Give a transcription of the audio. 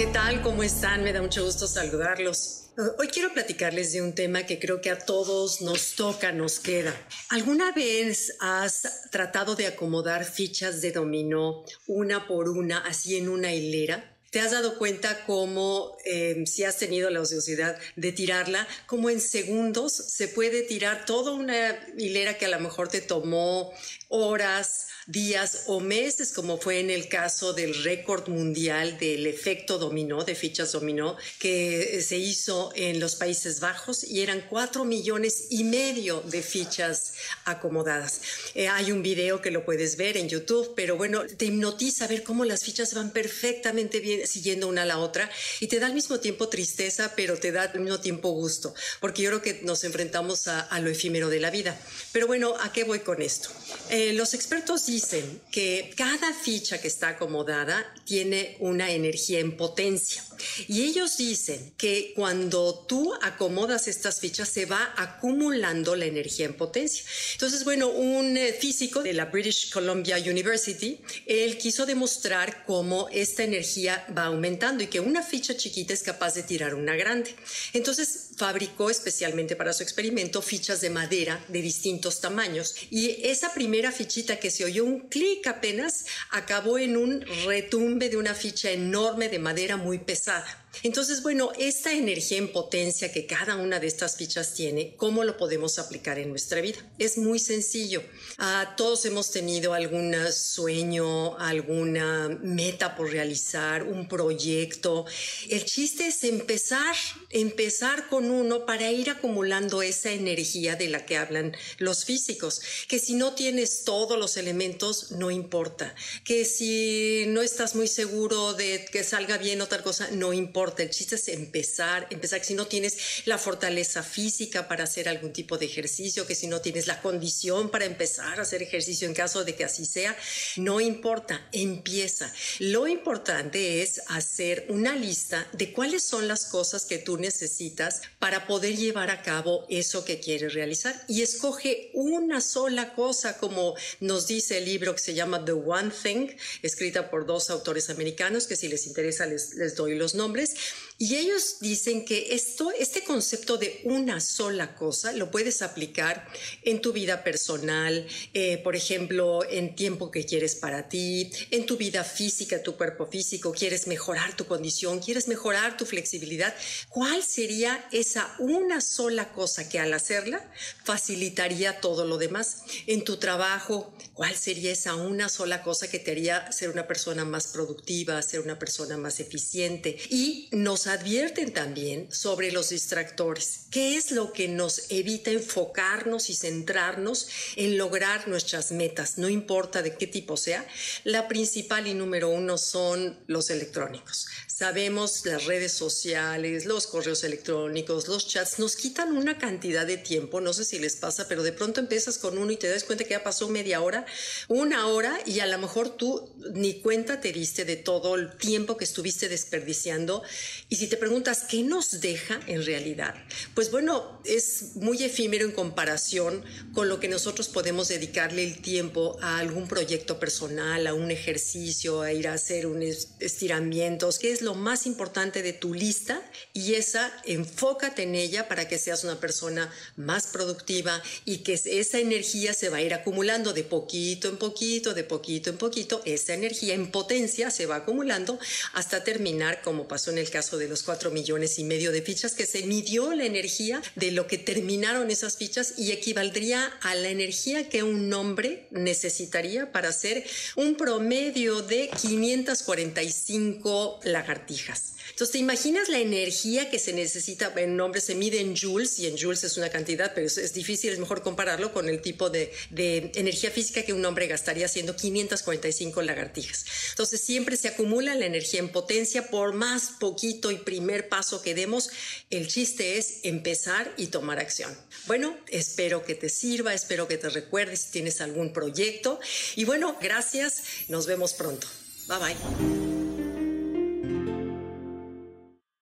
¿Qué tal? ¿Cómo están? Me da mucho gusto saludarlos. Hoy quiero platicarles de un tema que creo que a todos nos toca, nos queda. ¿Alguna vez has tratado de acomodar fichas de dominó una por una, así en una hilera? ¿Te has dado cuenta cómo, eh, si has tenido la ociosidad de tirarla, cómo en segundos se puede tirar toda una hilera que a lo mejor te tomó horas, días o meses, como fue en el caso del récord mundial del efecto dominó, de fichas dominó, que se hizo en los Países Bajos y eran cuatro millones y medio de fichas acomodadas. Eh, hay un video que lo puedes ver en YouTube, pero bueno, te hipnotiza ver cómo las fichas van perfectamente bien siguiendo una a la otra y te da al mismo tiempo tristeza, pero te da al mismo tiempo gusto, porque yo creo que nos enfrentamos a, lo efímero de la vida. Pero bueno, ¿a qué voy con esto? Eh, los expertos dicen dicen que cada ficha que está acomodada tiene una energía en potencia. Y ellos dicen que cuando tú acomodas estas fichas se va acumulando la energía en potencia. Entonces, bueno, un eh, físico de la British Columbia University, él quiso demostrar cómo esta energía va aumentando y que una ficha chiquita es capaz de tirar una grande. Entonces, fabricó especialmente para su experimento fichas de madera de distintos tamaños y esa primera fichita que se oyó un clic apenas acabó en un retumbe de una ficha enorme de madera muy pesada. Entonces, bueno, esta energía en potencia que cada una de estas fichas tiene, ¿cómo lo podemos aplicar en nuestra vida? Es muy sencillo. Ah, todos hemos tenido algún sueño, alguna meta por realizar, un proyecto. El chiste es empezar, empezar con uno para ir acumulando esa energía de la que hablan los físicos, que si no tienes todos los elementos, no importa, que si no estás muy seguro de que salga bien otra cosa, no importa el chiste es empezar, empezar. Que si no tienes la fortaleza física para hacer algún tipo de ejercicio, que si no tienes la condición para empezar a hacer ejercicio en caso de que así sea, no importa, empieza. Lo importante es hacer una lista de cuáles son las cosas que tú necesitas para poder llevar a cabo eso que quieres realizar y escoge una sola cosa, como nos dice el libro que se llama The One Thing, escrita por dos autores americanos, que si les interesa les, les doy los nombres years y ellos dicen que esto, este concepto de una sola cosa lo puedes aplicar en tu vida personal, eh, por ejemplo, en tiempo que quieres para ti, en tu vida física, tu cuerpo físico, quieres mejorar tu condición, quieres mejorar tu flexibilidad. ¿Cuál sería esa una sola cosa que al hacerla facilitaría todo lo demás? En tu trabajo, ¿cuál sería esa una sola cosa que te haría ser una persona más productiva, ser una persona más eficiente? Y nos advierten también sobre los distractores. ¿Qué es lo que nos evita enfocarnos y centrarnos en lograr nuestras metas? No importa de qué tipo sea. La principal y número uno son los electrónicos. Sabemos las redes sociales, los correos electrónicos, los chats nos quitan una cantidad de tiempo. No sé si les pasa, pero de pronto empiezas con uno y te das cuenta que ya pasó media hora, una hora y a lo mejor tú ni cuenta te diste de todo el tiempo que estuviste desperdiciando y si te preguntas, ¿qué nos deja en realidad? Pues bueno, es muy efímero en comparación con lo que nosotros podemos dedicarle el tiempo a algún proyecto personal, a un ejercicio, a ir a hacer un estiramientos, ¿qué es lo más importante de tu lista? Y esa, enfócate en ella para que seas una persona más productiva y que esa energía se va a ir acumulando de poquito en poquito, de poquito en poquito, esa energía en potencia se va acumulando hasta terminar como pasó en el caso de los cuatro millones y medio de fichas, que se midió la energía de lo que terminaron esas fichas y equivaldría a la energía que un hombre necesitaría para hacer un promedio de 545 lagartijas. Entonces, ¿te imaginas la energía que se necesita? En nombre se mide en joules y en joules es una cantidad, pero es, difícil, es mejor compararlo con el tipo de, de, energía física que un hombre gastaría haciendo 545 lagartijas. Entonces, siempre se acumula la energía en potencia por más poquito y primer paso que demos. El chiste es empezar y tomar acción. Bueno, espero que te sirva, espero que te recuerdes si tienes algún proyecto. Y bueno, gracias, nos vemos pronto. Bye bye.